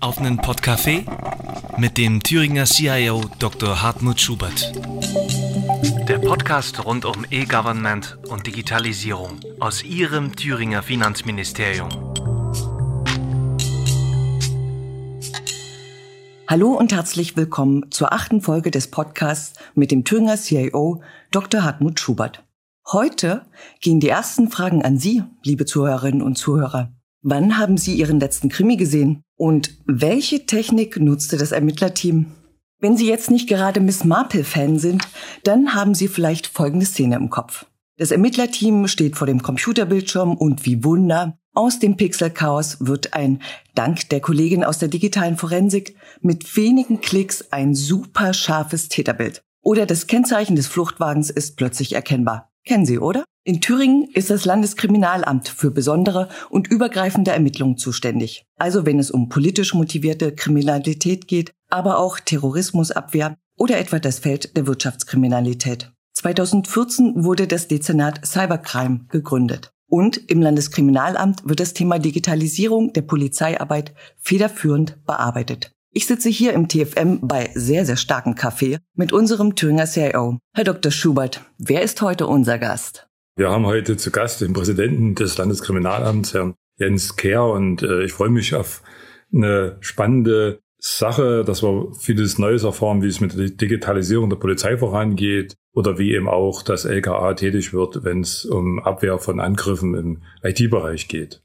auf einen Podcafé mit dem Thüringer CIO Dr. Hartmut Schubert. Der Podcast rund um E-Government und Digitalisierung aus Ihrem Thüringer Finanzministerium. Hallo und herzlich willkommen zur achten Folge des Podcasts mit dem Thüringer CIO Dr. Hartmut Schubert. Heute gehen die ersten Fragen an Sie, liebe Zuhörerinnen und Zuhörer. Wann haben Sie Ihren letzten Krimi gesehen? Und welche Technik nutzte das Ermittlerteam? Wenn Sie jetzt nicht gerade Miss Marple-Fan sind, dann haben Sie vielleicht folgende Szene im Kopf. Das Ermittlerteam steht vor dem Computerbildschirm und wie Wunder, aus dem Pixelchaos wird ein, dank der Kollegin aus der digitalen Forensik, mit wenigen Klicks ein super scharfes Täterbild. Oder das Kennzeichen des Fluchtwagens ist plötzlich erkennbar. Kennen Sie, oder? In Thüringen ist das Landeskriminalamt für besondere und übergreifende Ermittlungen zuständig. Also wenn es um politisch motivierte Kriminalität geht, aber auch Terrorismusabwehr oder etwa das Feld der Wirtschaftskriminalität. 2014 wurde das Dezernat Cybercrime gegründet. Und im Landeskriminalamt wird das Thema Digitalisierung der Polizeiarbeit federführend bearbeitet. Ich sitze hier im TFM bei sehr, sehr starkem Kaffee mit unserem Thüringer CIO. Herr Dr. Schubert, wer ist heute unser Gast? Wir haben heute zu Gast den Präsidenten des Landeskriminalamts, Herrn Jens Kehr, und äh, ich freue mich auf eine spannende Sache, dass wir vieles Neues erfahren, wie es mit der Digitalisierung der Polizei vorangeht oder wie eben auch das LKA tätig wird, wenn es um Abwehr von Angriffen im IT-Bereich geht.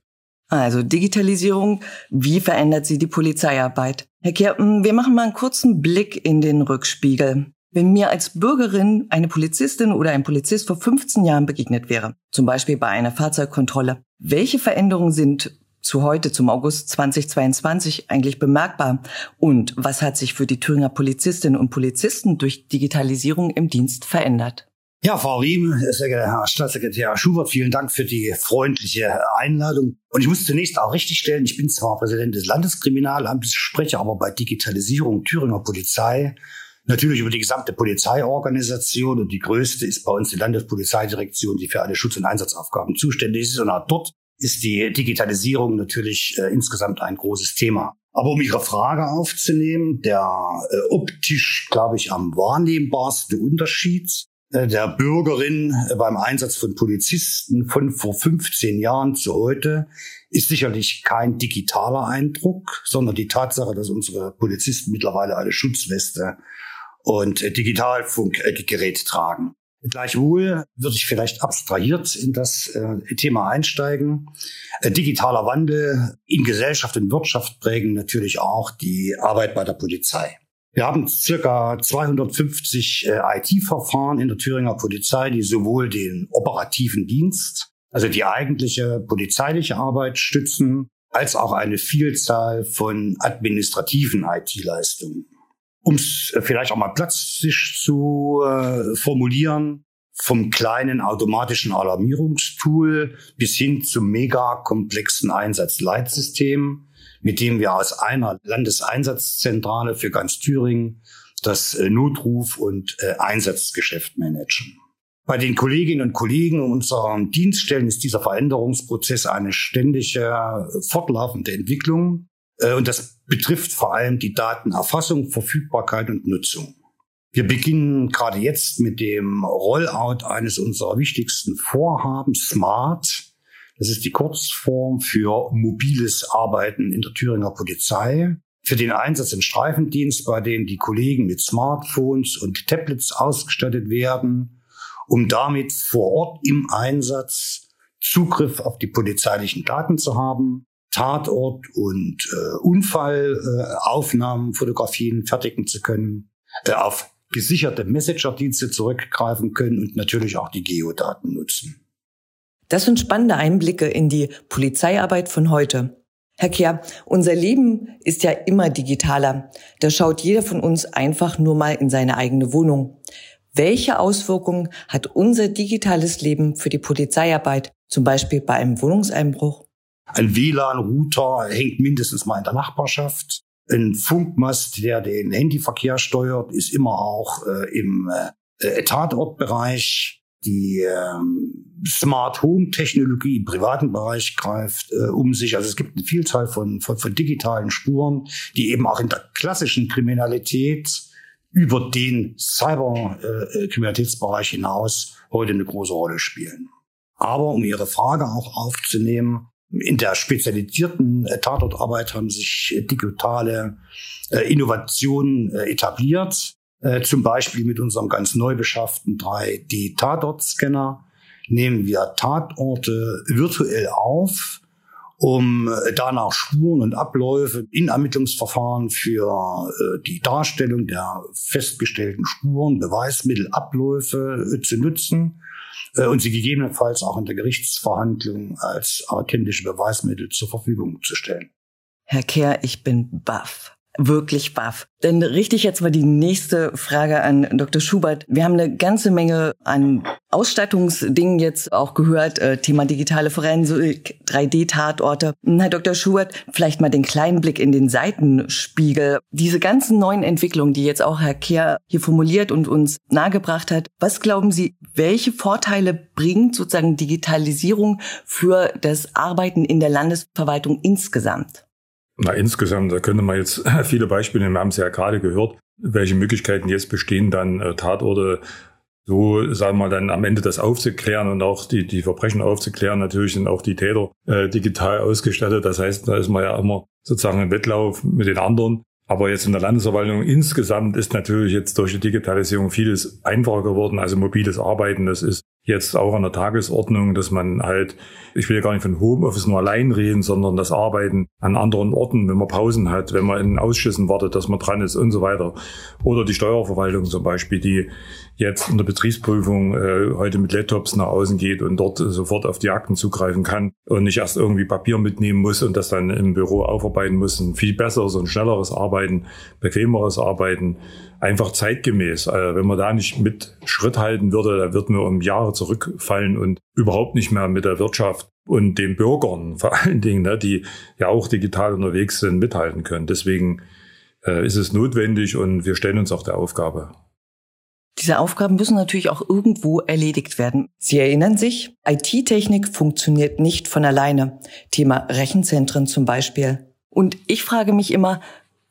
Also Digitalisierung, wie verändert sie die Polizeiarbeit? Herr Kerpen, wir machen mal einen kurzen Blick in den Rückspiegel. Wenn mir als Bürgerin eine Polizistin oder ein Polizist vor 15 Jahren begegnet wäre, zum Beispiel bei einer Fahrzeugkontrolle, welche Veränderungen sind zu heute, zum August 2022 eigentlich bemerkbar? Und was hat sich für die Thüringer Polizistinnen und Polizisten durch Digitalisierung im Dienst verändert? Ja, Frau Riem, sehr geehrter Herr Staatssekretär Schubert, vielen Dank für die freundliche Einladung. Und ich muss zunächst auch richtigstellen, ich bin zwar Präsident des Landeskriminalamtes, spreche aber bei Digitalisierung Thüringer Polizei natürlich über die gesamte Polizeiorganisation und die größte ist bei uns die Landespolizeidirektion, die für alle Schutz- und Einsatzaufgaben zuständig ist. Und auch dort ist die Digitalisierung natürlich äh, insgesamt ein großes Thema. Aber um Ihre Frage aufzunehmen, der äh, optisch, glaube ich, am wahrnehmbarste Unterschied der Bürgerin äh, beim Einsatz von Polizisten von vor 15 Jahren zu heute ist sicherlich kein digitaler Eindruck, sondern die Tatsache, dass unsere Polizisten mittlerweile eine Schutzweste und äh, Digitalfunkgerät tragen. Gleichwohl würde ich vielleicht abstrahiert in das Thema einsteigen. digitaler Wandel in Gesellschaft und Wirtschaft prägen natürlich auch die Arbeit bei der Polizei. Wir haben circa 250 äh, IT-Verfahren in der Thüringer Polizei, die sowohl den operativen Dienst, also die eigentliche polizeiliche Arbeit stützen, als auch eine Vielzahl von administrativen IT-Leistungen. Um es äh, vielleicht auch mal plastisch zu äh, formulieren, vom kleinen automatischen Alarmierungstool bis hin zum mega komplexen Einsatzleitsystem, mit dem wir aus einer Landeseinsatzzentrale für ganz Thüringen das äh, Notruf- und äh, Einsatzgeschäft managen. Bei den Kolleginnen und Kollegen unserer Dienststellen ist dieser Veränderungsprozess eine ständige, fortlaufende Entwicklung. Äh, und das betrifft vor allem die Datenerfassung, Verfügbarkeit und Nutzung. Wir beginnen gerade jetzt mit dem Rollout eines unserer wichtigsten Vorhaben, SMART, das ist die Kurzform für mobiles Arbeiten in der Thüringer Polizei. Für den Einsatz im Streifendienst, bei dem die Kollegen mit Smartphones und Tablets ausgestattet werden, um damit vor Ort im Einsatz Zugriff auf die polizeilichen Daten zu haben, Tatort und äh, Unfallaufnahmen, äh, Fotografien fertigen zu können, äh, auf gesicherte Messenger-Dienste zurückgreifen können und natürlich auch die Geodaten nutzen. Das sind spannende Einblicke in die Polizeiarbeit von heute. Herr Kehr, unser Leben ist ja immer digitaler. Da schaut jeder von uns einfach nur mal in seine eigene Wohnung. Welche Auswirkungen hat unser digitales Leben für die Polizeiarbeit, zum Beispiel bei einem Wohnungseinbruch? Ein WLAN-Router hängt mindestens mal in der Nachbarschaft. Ein Funkmast, der den Handyverkehr steuert, ist immer auch äh, im äh, Tatortbereich. Die ähm, Smart Home Technologie im privaten Bereich greift äh, um sich. Also es gibt eine Vielzahl von, von, von digitalen Spuren, die eben auch in der klassischen Kriminalität über den Cyber-Kriminalitätsbereich äh, hinaus heute eine große Rolle spielen. Aber um Ihre Frage auch aufzunehmen, in der spezialisierten äh, Tatortarbeit haben sich digitale äh, Innovationen äh, etabliert. Äh, zum Beispiel mit unserem ganz neu beschafften 3D-Tatort-Scanner nehmen wir Tatorte virtuell auf, um äh, danach Spuren und Abläufe in Ermittlungsverfahren für äh, die Darstellung der festgestellten Spuren, Beweismittel, Abläufe zu nutzen und sie gegebenenfalls auch in der Gerichtsverhandlung als authentische Beweismittel zur Verfügung zu stellen. Herr Kehr, ich bin baff wirklich baff. Richte ich jetzt mal die nächste Frage an Dr. Schubert. Wir haben eine ganze Menge an Ausstattungsdingen jetzt auch gehört, äh, Thema digitale Forensik, 3D-Tatorte. Herr Dr. Schubert, vielleicht mal den kleinen Blick in den Seitenspiegel. Diese ganzen neuen Entwicklungen, die jetzt auch Herr Kehr hier formuliert und uns nahegebracht hat, was glauben Sie, welche Vorteile bringt sozusagen Digitalisierung für das Arbeiten in der Landesverwaltung insgesamt? Na, insgesamt, da könnte man jetzt viele Beispiele, wir haben es ja gerade gehört, welche Möglichkeiten jetzt bestehen, dann äh, Tatorte so, sagen wir mal, dann am Ende das aufzuklären und auch die, die Verbrechen aufzuklären. Natürlich sind auch die Täter äh, digital ausgestattet. Das heißt, da ist man ja immer sozusagen im Wettlauf mit den anderen. Aber jetzt in der Landesverwaltung insgesamt ist natürlich jetzt durch die Digitalisierung vieles einfacher geworden. Also mobiles Arbeiten, das ist jetzt auch an der Tagesordnung, dass man halt, ich will ja gar nicht von Homeoffice nur allein reden, sondern das Arbeiten an anderen Orten, wenn man Pausen hat, wenn man in Ausschüssen wartet, dass man dran ist und so weiter. Oder die Steuerverwaltung zum Beispiel, die jetzt in der Betriebsprüfung äh, heute mit Laptops nach außen geht und dort sofort auf die Akten zugreifen kann und nicht erst irgendwie Papier mitnehmen muss und das dann im Büro aufarbeiten muss. Ein viel besseres und schnelleres Arbeiten, bequemeres Arbeiten, einfach zeitgemäß. Also wenn man da nicht mit Schritt halten würde, da wird man um Jahre zurückfallen und überhaupt nicht mehr mit der Wirtschaft und den Bürgern vor allen Dingen, ne, die ja auch digital unterwegs sind, mithalten können. Deswegen äh, ist es notwendig und wir stellen uns auch der Aufgabe. Diese Aufgaben müssen natürlich auch irgendwo erledigt werden. Sie erinnern sich, IT-Technik funktioniert nicht von alleine. Thema Rechenzentren zum Beispiel. Und ich frage mich immer,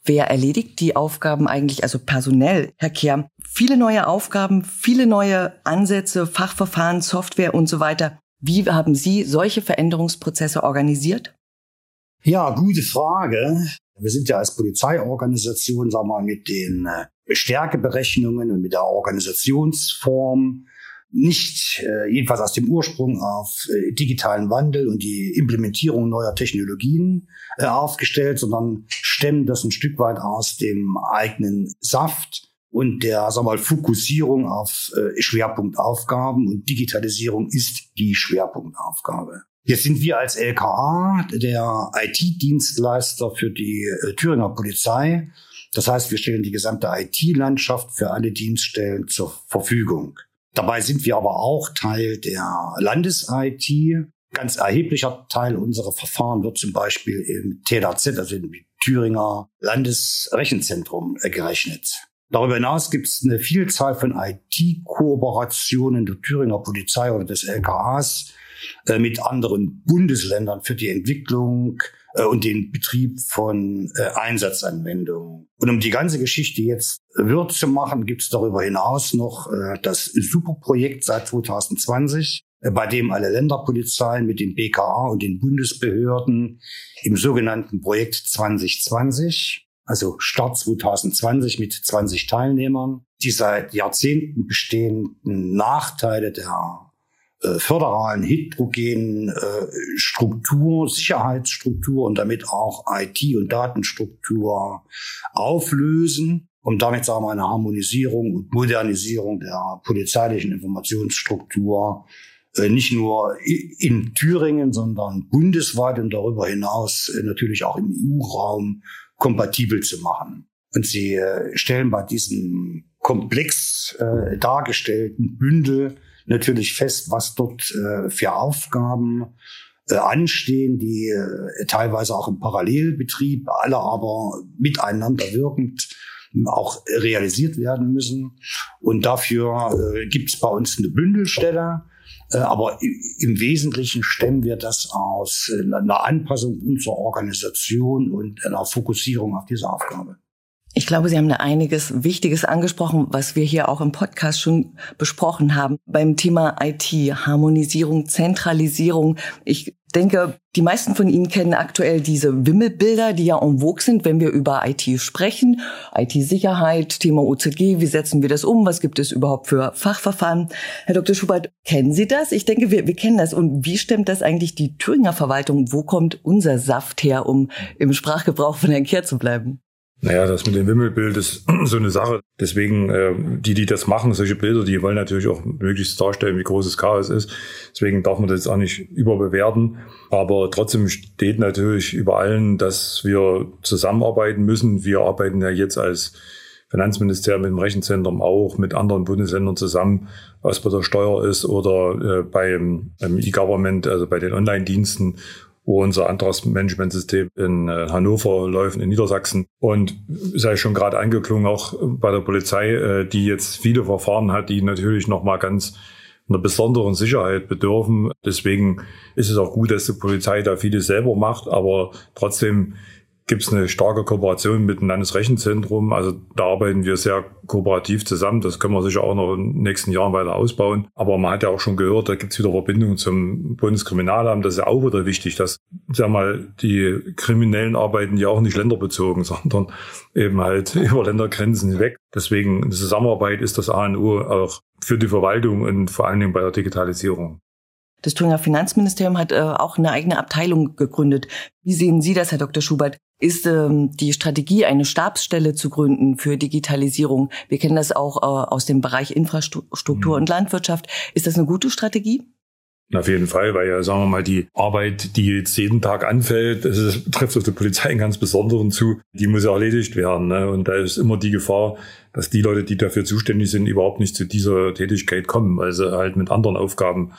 wer erledigt die Aufgaben eigentlich, also personell, Herr Kehr? Viele neue Aufgaben, viele neue Ansätze, Fachverfahren, Software und so weiter. Wie haben Sie solche Veränderungsprozesse organisiert? Ja, gute Frage. Wir sind ja als Polizeiorganisation, sagen wir mal, mit den äh, Stärkeberechnungen und mit der Organisationsform nicht äh, jedenfalls aus dem Ursprung auf äh, digitalen Wandel und die Implementierung neuer Technologien aufgestellt, sondern stemmen das ein Stück weit aus dem eigenen Saft und der sag mal Fokussierung auf Schwerpunktaufgaben und Digitalisierung ist die Schwerpunktaufgabe. Jetzt sind wir als LKA der IT-Dienstleister für die äh, Thüringer Polizei das heißt, wir stellen die gesamte IT-Landschaft für alle Dienststellen zur Verfügung. Dabei sind wir aber auch Teil der Landes-IT. Ganz erheblicher Teil unserer Verfahren wird zum Beispiel im TLAZ, also im Thüringer Landesrechenzentrum, äh, gerechnet. Darüber hinaus gibt es eine Vielzahl von IT-Kooperationen der Thüringer Polizei oder des LKAs äh, mit anderen Bundesländern für die Entwicklung äh, und den Betrieb von äh, Einsatzanwendungen. Und um die ganze Geschichte jetzt wird zu machen, gibt es darüber hinaus noch das Superprojekt seit 2020, äh, bei dem alle Länderpolizeien mit den BKA und den Bundesbehörden im sogenannten Projekt 2020, also Start 2020 mit 20 Teilnehmern, die seit Jahrzehnten bestehenden Nachteile der föderalen heterogenen äh, Struktur, Sicherheitsstruktur und damit auch IT- und Datenstruktur auflösen, um damit sagen wir eine Harmonisierung und Modernisierung der polizeilichen Informationsstruktur äh, nicht nur in Thüringen, sondern bundesweit und darüber hinaus äh, natürlich auch im EU-Raum kompatibel zu machen. Und sie äh, stellen bei diesem komplex äh, dargestellten Bündel natürlich fest, was dort äh, für Aufgaben äh, anstehen, die äh, teilweise auch im Parallelbetrieb, alle aber miteinander wirkend auch realisiert werden müssen. Und dafür äh, gibt es bei uns eine Bündelstelle. Äh, aber im Wesentlichen stemmen wir das aus äh, einer Anpassung unserer Organisation und einer Fokussierung auf diese Aufgabe. Ich glaube, Sie haben da einiges Wichtiges angesprochen, was wir hier auch im Podcast schon besprochen haben. Beim Thema IT, Harmonisierung, Zentralisierung. Ich denke, die meisten von Ihnen kennen aktuell diese Wimmelbilder, die ja en vogue sind, wenn wir über IT sprechen. IT-Sicherheit, Thema OZG, wie setzen wir das um? Was gibt es überhaupt für Fachverfahren? Herr Dr. Schubert, kennen Sie das? Ich denke, wir, wir kennen das. Und wie stimmt das eigentlich die Thüringer Verwaltung? Wo kommt unser Saft her, um im Sprachgebrauch von Herrn Kehr zu bleiben? Naja, das mit dem Wimmelbild ist so eine Sache. Deswegen, äh, die, die das machen, solche Bilder, die wollen natürlich auch möglichst darstellen, wie groß das Chaos ist. Deswegen darf man das jetzt auch nicht überbewerten. Aber trotzdem steht natürlich über allen, dass wir zusammenarbeiten müssen. Wir arbeiten ja jetzt als Finanzministerium mit dem Rechenzentrum auch mit anderen Bundesländern zusammen, was bei der Steuer ist oder äh, beim E-Government, also bei den Online-Diensten wo unser Antragsmanagementsystem in äh, Hannover läuft, in Niedersachsen. Und sei schon gerade angeklungen, auch bei der Polizei, äh, die jetzt viele Verfahren hat, die natürlich nochmal ganz einer besonderen Sicherheit bedürfen. Deswegen ist es auch gut, dass die Polizei da vieles selber macht, aber trotzdem gibt es eine starke Kooperation mit dem Landesrechenzentrum. Also da arbeiten wir sehr kooperativ zusammen. Das können wir sicher auch noch in den nächsten Jahren weiter ausbauen. Aber man hat ja auch schon gehört, da gibt es wieder Verbindungen zum Bundeskriminalamt. Das ist ja auch wieder wichtig, dass, sag mal, die Kriminellen arbeiten ja auch nicht länderbezogen, sondern eben halt über Ländergrenzen hinweg. Deswegen Zusammenarbeit ist das A und O auch für die Verwaltung und vor allen Dingen bei der Digitalisierung. Das Thüringer Finanzministerium hat äh, auch eine eigene Abteilung gegründet. Wie sehen Sie das, Herr Dr. Schubert? Ist ähm, die Strategie, eine Stabsstelle zu gründen für Digitalisierung? Wir kennen das auch äh, aus dem Bereich Infrastruktur mhm. und Landwirtschaft. Ist das eine gute Strategie? Auf jeden Fall, weil ja, sagen wir mal, die Arbeit, die jetzt jeden Tag anfällt, das trifft auf die Polizei einen ganz besonderen zu, die muss ja erledigt werden. Ne? Und da ist immer die Gefahr, dass die Leute, die dafür zuständig sind, überhaupt nicht zu dieser Tätigkeit kommen, weil sie halt mit anderen Aufgaben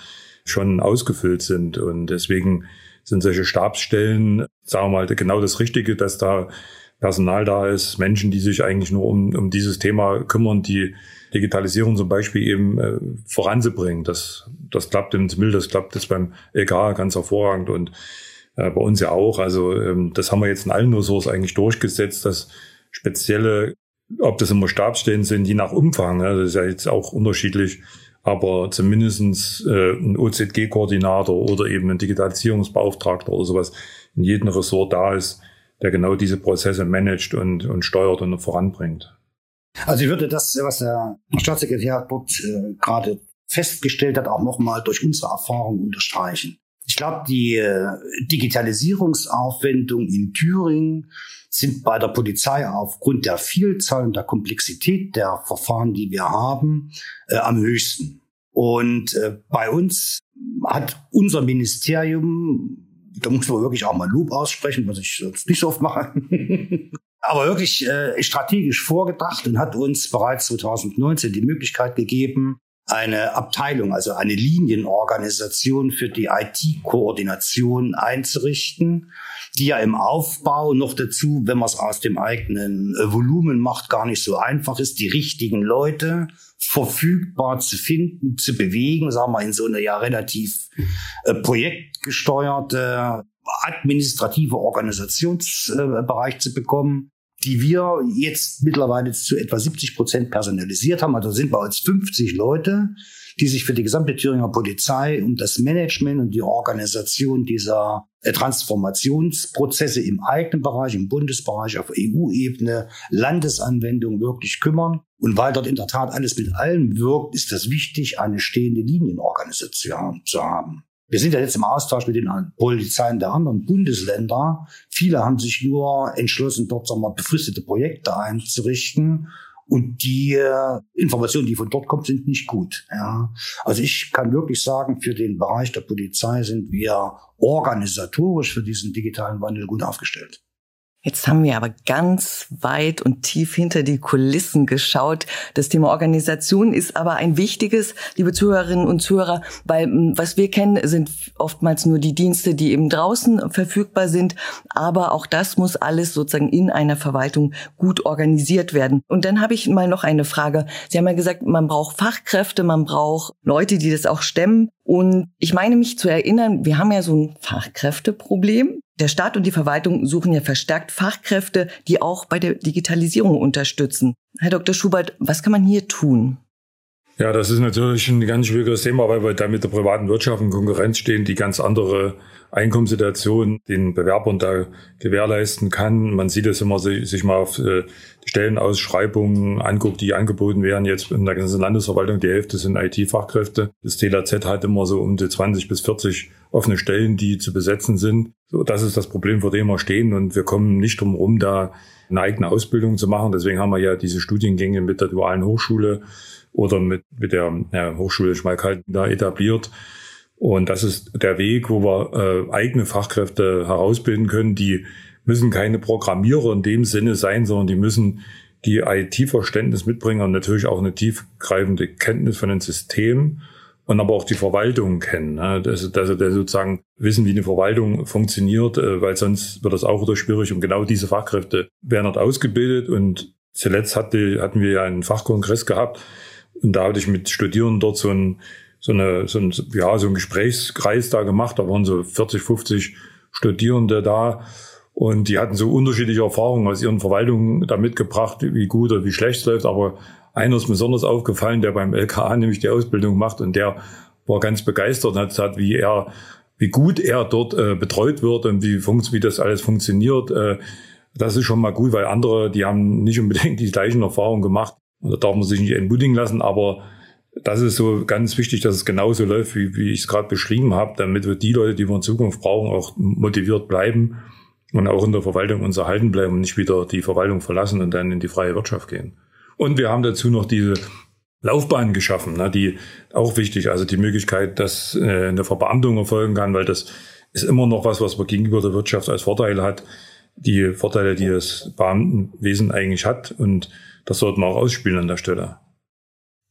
schon ausgefüllt sind. Und deswegen sind solche Stabsstellen, sagen wir mal, genau das Richtige, dass da Personal da ist, Menschen, die sich eigentlich nur um, um dieses Thema kümmern, die Digitalisierung zum Beispiel eben äh, voranzubringen. Das, das klappt im Mill, das klappt jetzt beim LK ganz hervorragend und äh, bei uns ja auch. Also ähm, das haben wir jetzt in allen Ressorts eigentlich durchgesetzt, dass spezielle, ob das immer Stabsstellen sind, je nach Umfang, ne, das ist ja jetzt auch unterschiedlich, aber zumindestens äh, ein OZG-Koordinator oder eben ein Digitalisierungsbeauftragter oder sowas in jedem Ressort da ist, der genau diese Prozesse managt und, und steuert und voranbringt. Also ich würde das, was der Staatssekretär dort äh, gerade festgestellt hat, auch nochmal durch unsere Erfahrung unterstreichen. Ich glaube, die äh, Digitalisierungsaufwendungen in Thüringen sind bei der Polizei aufgrund der Vielzahl und der Komplexität der Verfahren, die wir haben, äh, am höchsten. Und äh, bei uns hat unser Ministerium, da muss man wirklich auch mal Lob aussprechen, was ich sonst nicht so oft mache, aber wirklich äh, strategisch vorgedacht und hat uns bereits 2019 die Möglichkeit gegeben, eine Abteilung, also eine Linienorganisation für die IT-Koordination einzurichten, die ja im Aufbau noch dazu, wenn man es aus dem eigenen äh, Volumen macht, gar nicht so einfach ist, die richtigen Leute verfügbar zu finden, zu bewegen, sagen wir in so eine ja relativ äh, projektgesteuerte administrative Organisationsbereich äh, zu bekommen die wir jetzt mittlerweile zu etwa 70 Prozent personalisiert haben. Also sind bei uns 50 Leute, die sich für die gesamte Thüringer Polizei um das Management und die Organisation dieser äh, Transformationsprozesse im eigenen Bereich, im Bundesbereich, auf EU-Ebene, Landesanwendung wirklich kümmern. Und weil dort in der Tat alles mit allem wirkt, ist das wichtig, eine stehende Linienorganisation zu haben. Wir sind ja jetzt im Austausch mit den Polizeien der anderen Bundesländer. Viele haben sich nur entschlossen, dort sagen wir, befristete Projekte einzurichten. Und die äh, Informationen, die von dort kommen, sind nicht gut. Ja. Also ich kann wirklich sagen, für den Bereich der Polizei sind wir organisatorisch für diesen digitalen Wandel gut aufgestellt. Jetzt haben wir aber ganz weit und tief hinter die Kulissen geschaut. Das Thema Organisation ist aber ein wichtiges, liebe Zuhörerinnen und Zuhörer, weil hm, was wir kennen, sind oftmals nur die Dienste, die eben draußen verfügbar sind. Aber auch das muss alles sozusagen in einer Verwaltung gut organisiert werden. Und dann habe ich mal noch eine Frage. Sie haben ja gesagt, man braucht Fachkräfte, man braucht Leute, die das auch stemmen. Und ich meine mich zu erinnern, wir haben ja so ein Fachkräfteproblem. Der Staat und die Verwaltung suchen ja verstärkt Fachkräfte, die auch bei der Digitalisierung unterstützen. Herr Dr. Schubert, was kann man hier tun? Ja, das ist natürlich ein ganz schwieriges Thema, weil wir da mit der privaten Wirtschaft in Konkurrenz stehen, die ganz andere Einkommenssituation den Bewerbern da gewährleisten kann. Man sieht es, wenn man sich mal auf äh, die Stellenausschreibungen anguckt, die angeboten werden. Jetzt in der ganzen Landesverwaltung, die Hälfte sind IT-Fachkräfte. Das TLZ hat immer so um die 20 bis 40 offene Stellen, die zu besetzen sind. So, das ist das Problem, vor dem wir stehen. Und wir kommen nicht drum herum, da eine eigene Ausbildung zu machen. Deswegen haben wir ja diese Studiengänge mit der dualen Hochschule oder mit, mit der ja, Hochschule Schmalkalden da etabliert. Und das ist der Weg, wo wir äh, eigene Fachkräfte herausbilden können. Die müssen keine Programmierer in dem Sinne sein, sondern die müssen die IT-Verständnis mitbringen und natürlich auch eine tiefgreifende Kenntnis von den Systemen und aber auch die Verwaltung kennen. Ne? Dass, dass sie sozusagen wissen, wie eine Verwaltung funktioniert, äh, weil sonst wird das auch wieder schwierig. Und genau diese Fachkräfte werden dort ausgebildet. Und zuletzt hatte, hatten wir ja einen Fachkongress gehabt und da hatte ich mit Studierenden dort so ein so, eine, so, ein, ja, so ein Gesprächskreis da gemacht. Da waren so 40, 50 Studierende da. Und die hatten so unterschiedliche Erfahrungen aus ihren Verwaltungen da mitgebracht, wie gut oder wie schlecht es läuft. Aber einer ist besonders aufgefallen, der beim LKA nämlich die Ausbildung macht und der war ganz begeistert und hat gesagt, wie er, wie gut er dort äh, betreut wird und wie, wie das alles funktioniert. Äh, das ist schon mal gut, weil andere, die haben nicht unbedingt die gleichen Erfahrungen gemacht. Und da darf man sich nicht entmutigen lassen, aber das ist so ganz wichtig, dass es genauso läuft, wie, wie ich es gerade beschrieben habe, damit wir die Leute, die wir in Zukunft brauchen, auch motiviert bleiben und auch in der Verwaltung uns erhalten bleiben und nicht wieder die Verwaltung verlassen und dann in die freie Wirtschaft gehen. Und wir haben dazu noch diese Laufbahn geschaffen, ne, die auch wichtig, also die Möglichkeit, dass äh, eine Verbeamtung erfolgen kann, weil das ist immer noch was, was man gegenüber der Wirtschaft als Vorteil hat. Die Vorteile, die das Beamtenwesen eigentlich hat und das sollten wir auch ausspielen an der Stelle.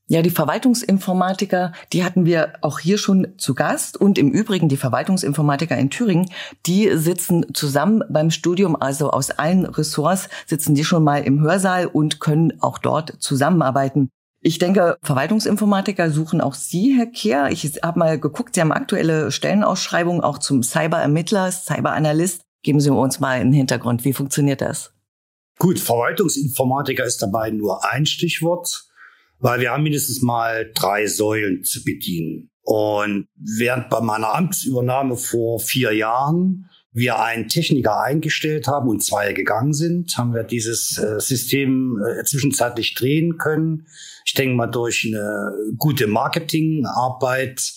Ja, die Verwaltungsinformatiker, die hatten wir auch hier schon zu Gast. Und im Übrigen die Verwaltungsinformatiker in Thüringen, die sitzen zusammen beim Studium, also aus allen Ressorts sitzen die schon mal im Hörsaal und können auch dort zusammenarbeiten. Ich denke, Verwaltungsinformatiker suchen auch Sie, Herr Kehr. Ich habe mal geguckt, Sie haben aktuelle Stellenausschreibungen auch zum Cyberermittler, Cyberanalyst. Geben Sie uns mal einen Hintergrund. Wie funktioniert das? Gut, Verwaltungsinformatiker ist dabei nur ein Stichwort weil wir haben mindestens mal drei Säulen zu bedienen. Und während bei meiner Amtsübernahme vor vier Jahren wir einen Techniker eingestellt haben und zwei gegangen sind, haben wir dieses äh, System äh, zwischenzeitlich drehen können. Ich denke mal durch eine gute Marketingarbeit,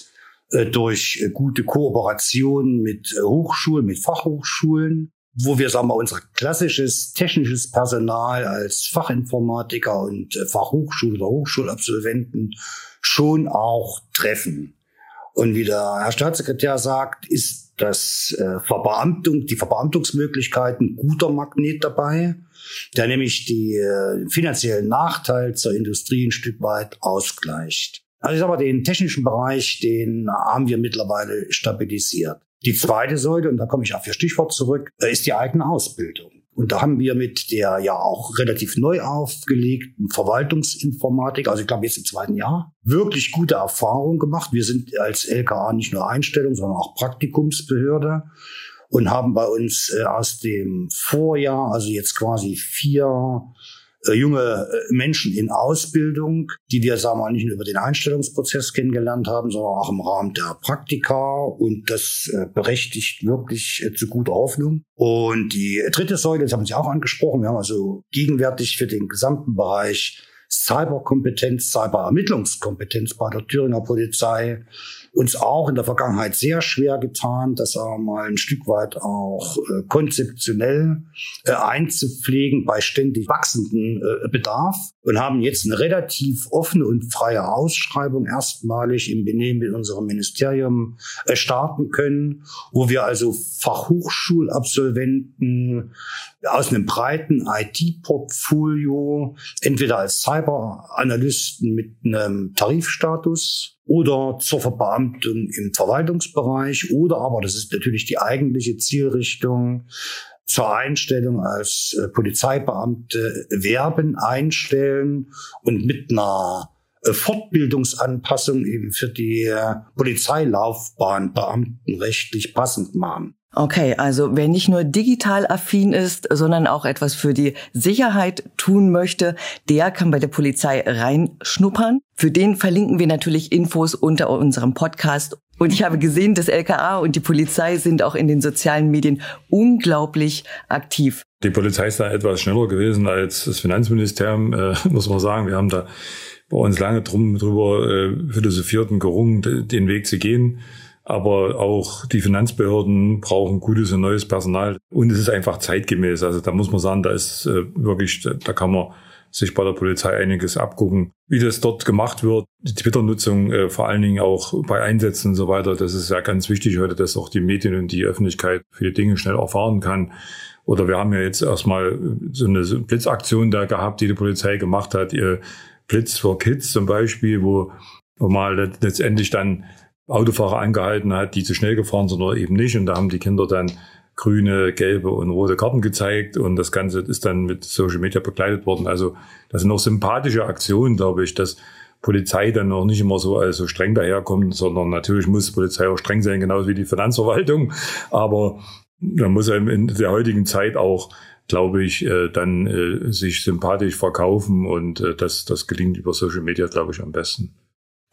äh, durch gute Kooperation mit Hochschulen, mit Fachhochschulen wo wir, sagen wir, unser klassisches technisches Personal als Fachinformatiker und äh, Fachhochschul- oder Hochschulabsolventen schon auch treffen. Und wie der Herr Staatssekretär sagt, ist das äh, Verbeamtung, die Verbeamtungsmöglichkeiten guter Magnet dabei, der nämlich die äh, finanziellen Nachteile zur Industrie ein Stück weit ausgleicht. Also ich sag mal, den technischen Bereich, den haben wir mittlerweile stabilisiert. Die zweite Säule, und da komme ich auf Ihr Stichwort zurück, äh, ist die eigene Ausbildung. Und da haben wir mit der ja auch relativ neu aufgelegten Verwaltungsinformatik, also ich glaube jetzt im zweiten Jahr, wirklich gute Erfahrungen gemacht. Wir sind als LKA nicht nur Einstellung, sondern auch Praktikumsbehörde und haben bei uns äh, aus dem Vorjahr, also jetzt quasi vier junge äh, Menschen in Ausbildung, die wir, sagen wir mal, nicht nur über den Einstellungsprozess kennengelernt haben, sondern auch im Rahmen der Praktika und das äh, berechtigt wirklich zu guter Hoffnung. Und die dritte Säule, das haben Sie auch angesprochen, wir haben also gegenwärtig für den gesamten Bereich Cyberkompetenz, Cyberermittlungskompetenz bei der Thüringer Polizei uns auch in der Vergangenheit sehr schwer getan, das auch mal ein Stück weit auch äh, konzeptionell äh, einzupflegen bei ständig wachsendem äh, Bedarf und haben jetzt eine relativ offene und freie Ausschreibung erstmalig im Benehmen mit unserem Ministerium äh, starten können, wo wir also Fachhochschulabsolventen aus einem breiten IT-Portfolio, entweder als Cyberanalysten mit einem Tarifstatus oder zur Verbeamtung im Verwaltungsbereich oder aber, das ist natürlich die eigentliche Zielrichtung, zur Einstellung als äh, Polizeibeamte werben, einstellen und mit einer äh, Fortbildungsanpassung eben für die äh, Polizeilaufbahn beamtenrechtlich passend machen. Okay, also wer nicht nur digital affin ist, sondern auch etwas für die Sicherheit tun möchte, der kann bei der Polizei reinschnuppern. Für den verlinken wir natürlich Infos unter unserem Podcast. Und ich habe gesehen, das LKA und die Polizei sind auch in den sozialen Medien unglaublich aktiv. Die Polizei ist da etwas schneller gewesen als das Finanzministerium, äh, muss man sagen. Wir haben da bei uns lange drum drüber äh, philosophiert und gerungen, den Weg zu gehen. Aber auch die Finanzbehörden brauchen gutes und neues Personal. Und es ist einfach zeitgemäß. Also da muss man sagen, da ist äh, wirklich, da kann man sich bei der Polizei einiges abgucken, wie das dort gemacht wird. Die Twitter-Nutzung, äh, vor allen Dingen auch bei Einsätzen und so weiter, das ist ja ganz wichtig heute, dass auch die Medien und die Öffentlichkeit viele Dinge schnell erfahren kann. Oder wir haben ja jetzt erstmal so eine Blitzaktion da gehabt, die die Polizei gemacht hat, ihr Blitz for Kids zum Beispiel, wo, wo mal letztendlich dann Autofahrer angehalten hat, die zu schnell gefahren sind oder eben nicht. Und da haben die Kinder dann grüne, gelbe und rote Karten gezeigt und das Ganze ist dann mit Social Media begleitet worden. Also das sind auch sympathische Aktionen, glaube ich, dass Polizei dann auch nicht immer so also streng daherkommt, sondern natürlich muss Polizei auch streng sein, genauso wie die Finanzverwaltung. Aber man muss in der heutigen Zeit auch, glaube ich, äh, dann äh, sich sympathisch verkaufen und äh, das, das gelingt über Social Media, glaube ich, am besten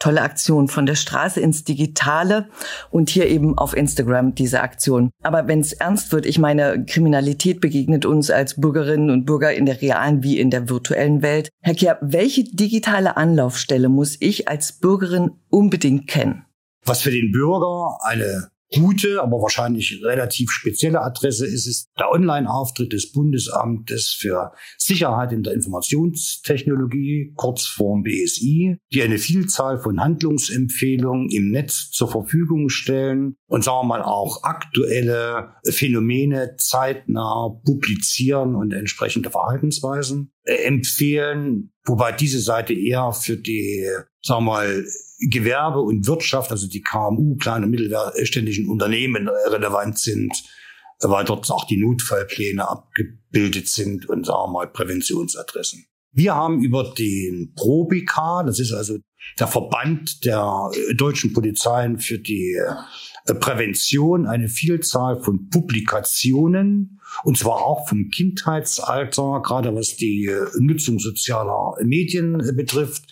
tolle Aktion von der Straße ins Digitale und hier eben auf Instagram diese Aktion. Aber wenn es ernst wird, ich meine, Kriminalität begegnet uns als Bürgerinnen und Bürger in der realen wie in der virtuellen Welt. Herr Kehr, welche digitale Anlaufstelle muss ich als Bürgerin unbedingt kennen? Was für den Bürger eine gute, aber wahrscheinlich relativ spezielle Adresse ist es der Online-Auftritt des Bundesamtes für Sicherheit in der Informationstechnologie, Kurzform BSI, die eine Vielzahl von Handlungsempfehlungen im Netz zur Verfügung stellen und sagen wir mal auch aktuelle Phänomene zeitnah publizieren und entsprechende Verhaltensweisen äh, empfehlen, wobei diese Seite eher für die, sagen wir mal, Gewerbe und Wirtschaft, also die KMU, kleine und mittelständischen Unternehmen relevant sind, weil dort auch die Notfallpläne abgebildet sind und sagen wir mal Präventionsadressen. Wir haben über den ProBK, das ist also der Verband der deutschen Polizeien für die äh, Prävention, eine Vielzahl von Publikationen, und zwar auch vom Kindheitsalter, gerade was die äh, Nutzung sozialer Medien äh, betrifft,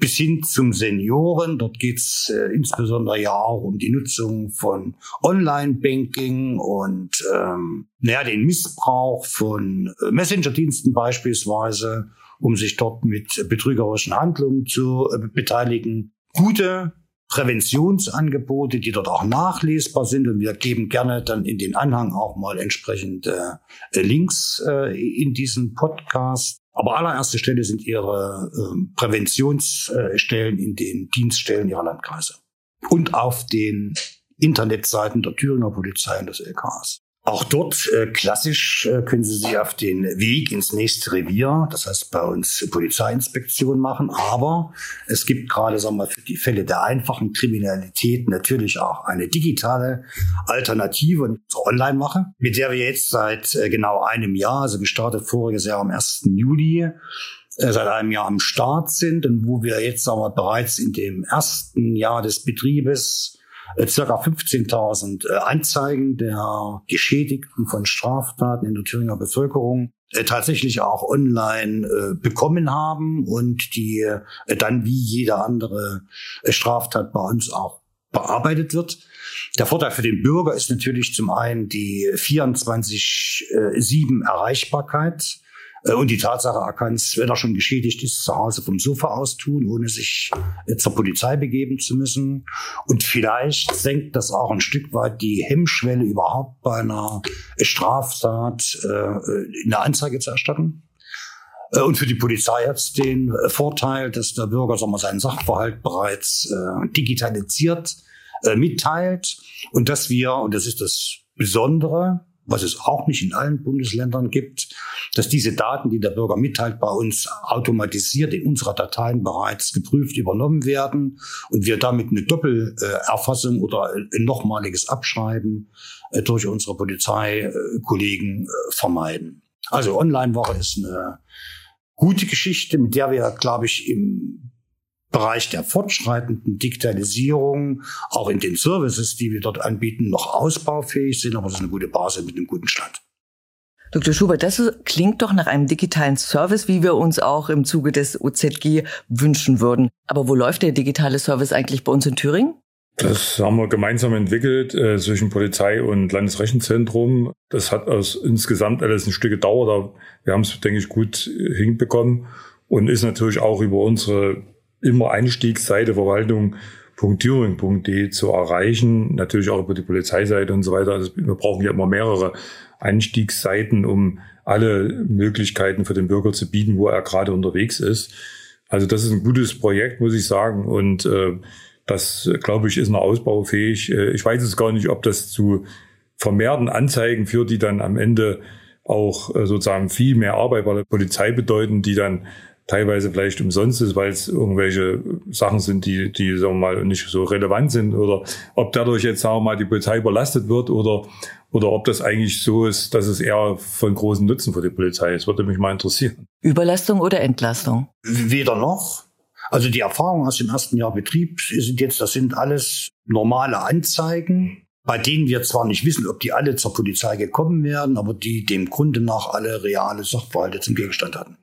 bis hin zum Senioren. Dort geht's äh, insbesondere ja auch um die Nutzung von Online-Banking und ähm, naja, den Missbrauch von äh, Messenger-Diensten beispielsweise, um sich dort mit betrügerischen Handlungen zu äh, beteiligen. Gute Präventionsangebote, die dort auch nachlesbar sind. Und wir geben gerne dann in den Anhang auch mal entsprechende äh, Links äh, in diesen Podcast. Aber allererste Stelle sind ihre äh, Präventionsstellen in den Dienststellen ihrer Landkreise und auf den Internetseiten der Thüringer Polizei und des LKAs. Auch dort äh, klassisch äh, können Sie sich auf den Weg ins nächste Revier, das heißt bei uns Polizeiinspektion machen. Aber es gibt gerade, sagen wir, für die Fälle der einfachen Kriminalität natürlich auch eine digitale Alternative und Online-Mache, mit der wir jetzt seit äh, genau einem Jahr, also gestartet voriges Jahr am 1. Juli, äh, seit einem Jahr am Start sind und wo wir jetzt sagen wir, bereits in dem ersten Jahr des Betriebes äh, circa 15.000 äh, Anzeigen der Geschädigten von Straftaten in der Thüringer Bevölkerung äh, tatsächlich auch online bekommen haben und die dann wie jede andere Straftat bei uns auch bearbeitet wird. Der Vorteil für den Bürger ist natürlich zum einen die 24-7 Erreichbarkeit äh, und die Tatsache, er kann es, wenn er schon geschädigt ist, zu Hause vom Sofa aus tun, ohne sich äh, zur Polizei begeben zu müssen. Und vielleicht senkt das auch ein Stück weit die Hemmschwelle überhaupt bei einer Straftat äh, eine Anzeige zu erstatten. Äh, und für die Polizei hat es den Vorteil, dass der Bürger sagen wir, seinen Sachverhalt bereits äh, digitalisiert äh, mitteilt und dass wir, und das ist das Besondere, was es auch nicht in allen Bundesländern gibt, dass diese Daten, die der Bürger mitteilt, bei uns automatisiert in unserer Dateien bereits geprüft übernommen werden und wir damit eine Doppelerfassung oder ein nochmaliges Abschreiben äh, durch unsere Polizeikollegen äh, vermeiden. Also Online-Woche ist eine gute Geschichte, mit der wir, glaube ich, im Bereich der fortschreitenden Digitalisierung, auch in den Services, die wir dort anbieten, noch ausbaufähig sind, aber das ist eine gute Basis mit einem guten Stand. Dr. Schubert, das klingt doch nach einem digitalen Service, wie wir uns auch im Zuge des OZG wünschen würden. Aber wo läuft der digitale Service eigentlich bei uns in Thüringen? Das haben wir gemeinsam entwickelt äh, zwischen Polizei und Landesrechenzentrum. Das hat aus insgesamt alles ein Stück gedauert, aber wir haben es, denke ich, gut äh, hinbekommen und ist natürlich auch über unsere immer Einstiegsseite Verwaltung.thüringen.de zu erreichen. Natürlich auch über die Polizeiseite und so weiter. Also wir brauchen ja immer mehrere Einstiegsseiten, um alle Möglichkeiten für den Bürger zu bieten, wo er gerade unterwegs ist. Also das ist ein gutes Projekt, muss ich sagen. Und äh, das, glaube ich, ist noch ausbaufähig. Äh, ich weiß es gar nicht, ob das zu vermehrten Anzeigen führt, die dann am Ende auch äh, sozusagen viel mehr Arbeit bei der Polizei bedeuten, die dann teilweise vielleicht umsonst ist, weil es irgendwelche Sachen sind, die, die sagen wir mal nicht so relevant sind oder ob dadurch jetzt sagen wir mal die Polizei überlastet wird oder oder ob das eigentlich so ist, dass es eher von großem Nutzen für die Polizei ist, würde mich mal interessieren. Überlastung oder Entlastung? Weder noch. Also die Erfahrungen aus dem ersten Jahr Betrieb sind jetzt, das sind alles normale Anzeigen, bei denen wir zwar nicht wissen, ob die alle zur Polizei gekommen werden, aber die dem Grunde nach alle reale Sachverhalte zum Gegenstand hatten.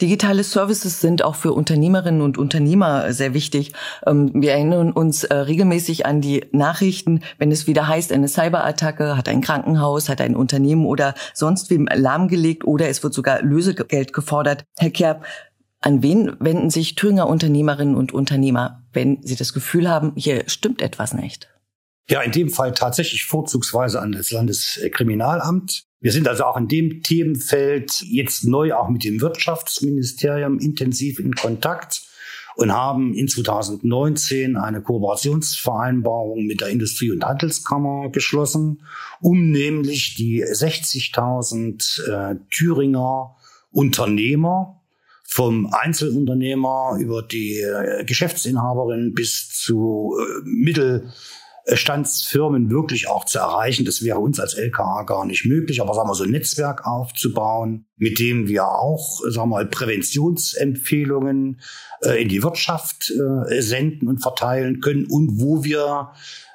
Digitale Services sind auch für Unternehmerinnen und Unternehmer sehr wichtig. Ähm, wir erinnern uns äh, regelmäßig an die Nachrichten, wenn es wieder heißt, eine Cyberattacke hat ein Krankenhaus, hat ein Unternehmen oder sonst wem lahmgelegt oder es wird sogar Lösegeld gefordert. Herr Kerb, an wen wenden sich Thüringer Unternehmerinnen und Unternehmer, wenn sie das Gefühl haben, hier stimmt etwas nicht? Ja, in dem Fall tatsächlich vorzugsweise an das Landeskriminalamt. Wir sind also auch in dem Themenfeld jetzt neu auch mit dem Wirtschaftsministerium intensiv in Kontakt und haben in 2019 eine Kooperationsvereinbarung mit der Industrie- und Handelskammer geschlossen, um nämlich die 60.000 äh, Thüringer Unternehmer vom Einzelunternehmer über die äh, Geschäftsinhaberin bis zu äh, Mittel Standsfirmen wirklich auch zu erreichen. Das wäre uns als LKA gar nicht möglich, aber sagen wir so ein Netzwerk aufzubauen, mit dem wir auch, sagen wir mal, Präventionsempfehlungen äh, in die Wirtschaft äh, senden und verteilen können und wo wir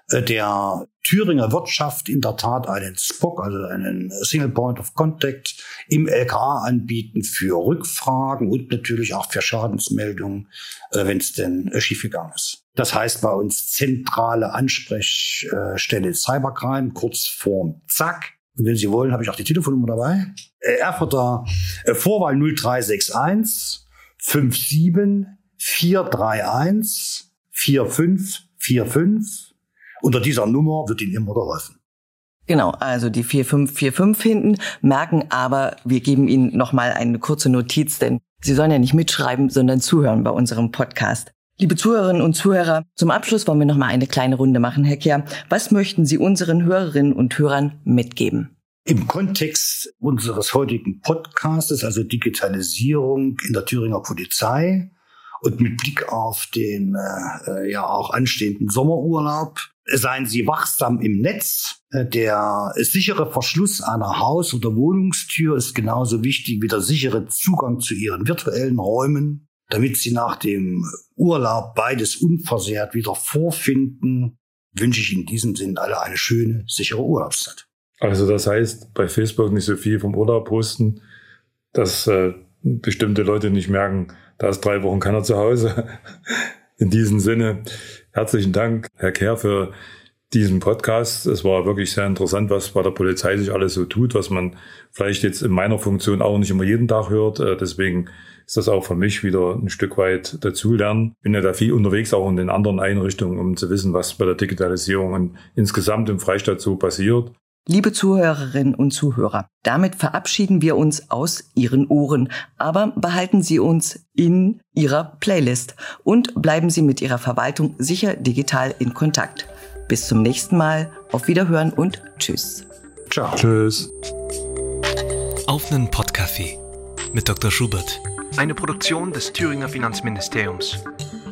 äh, der Thüringer Wirtschaft in der Tat einen SPOC, also einen Single Point of Contact im LKA anbieten für Rückfragen und natürlich auch für Schadensmeldungen, äh, wenn es denn äh, schiefgegangen ist. Das heißt bei uns zentrale Ansprechstelle Cybercrime, kurz vorm Zack. Und wenn Sie wollen, habe ich auch die Telefonnummer dabei. Erfurter Vorwahl 0361 57 431 4545 unter dieser Nummer wird Ihnen immer geholfen. Genau, also die 4545 hinten, merken aber, wir geben Ihnen nochmal eine kurze Notiz, denn Sie sollen ja nicht mitschreiben, sondern zuhören bei unserem Podcast. Liebe Zuhörerinnen und Zuhörer, zum Abschluss wollen wir nochmal eine kleine Runde machen, Herr Kehr. Was möchten Sie unseren Hörerinnen und Hörern mitgeben? Im Kontext unseres heutigen Podcastes, also Digitalisierung in der Thüringer Polizei und mit Blick auf den äh, ja auch anstehenden Sommerurlaub, Seien Sie wachsam im Netz. Äh, der sichere Verschluss einer Haus- oder Wohnungstür ist genauso wichtig wie der sichere Zugang zu Ihren virtuellen Räumen, damit Sie nach dem Urlaub beides unversehrt wieder vorfinden. Wünsche ich in diesem Sinn alle eine schöne, sichere Urlaubszeit. Also das heißt, bei Facebook nicht so viel vom Urlaub posten, dass äh, bestimmte Leute nicht merken, da ist drei Wochen keiner zu Hause. In diesem Sinne, Herzlichen Dank, Herr Kehr, für diesen Podcast. Es war wirklich sehr interessant, was bei der Polizei sich alles so tut, was man vielleicht jetzt in meiner Funktion auch nicht immer jeden Tag hört. Äh, deswegen ist das auch für mich wieder ein Stück weit dazulernen. Bin ja da viel unterwegs, auch in den anderen Einrichtungen, um zu wissen, was bei der Digitalisierung und insgesamt im Freistaat so passiert. Liebe Zuhörerinnen und Zuhörer, damit verabschieden wir uns aus Ihren Ohren, aber behalten Sie uns in Ihrer Playlist und bleiben Sie mit Ihrer Verwaltung sicher digital in Kontakt. Bis zum nächsten Mal, auf Wiederhören und Tschüss. Ciao. Tschüss. Auf einen Podcafé mit Dr. Schubert. Eine Produktion des Thüringer Finanzministeriums.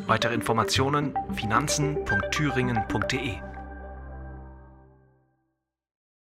Weitere Informationen finanzen.thüringen.de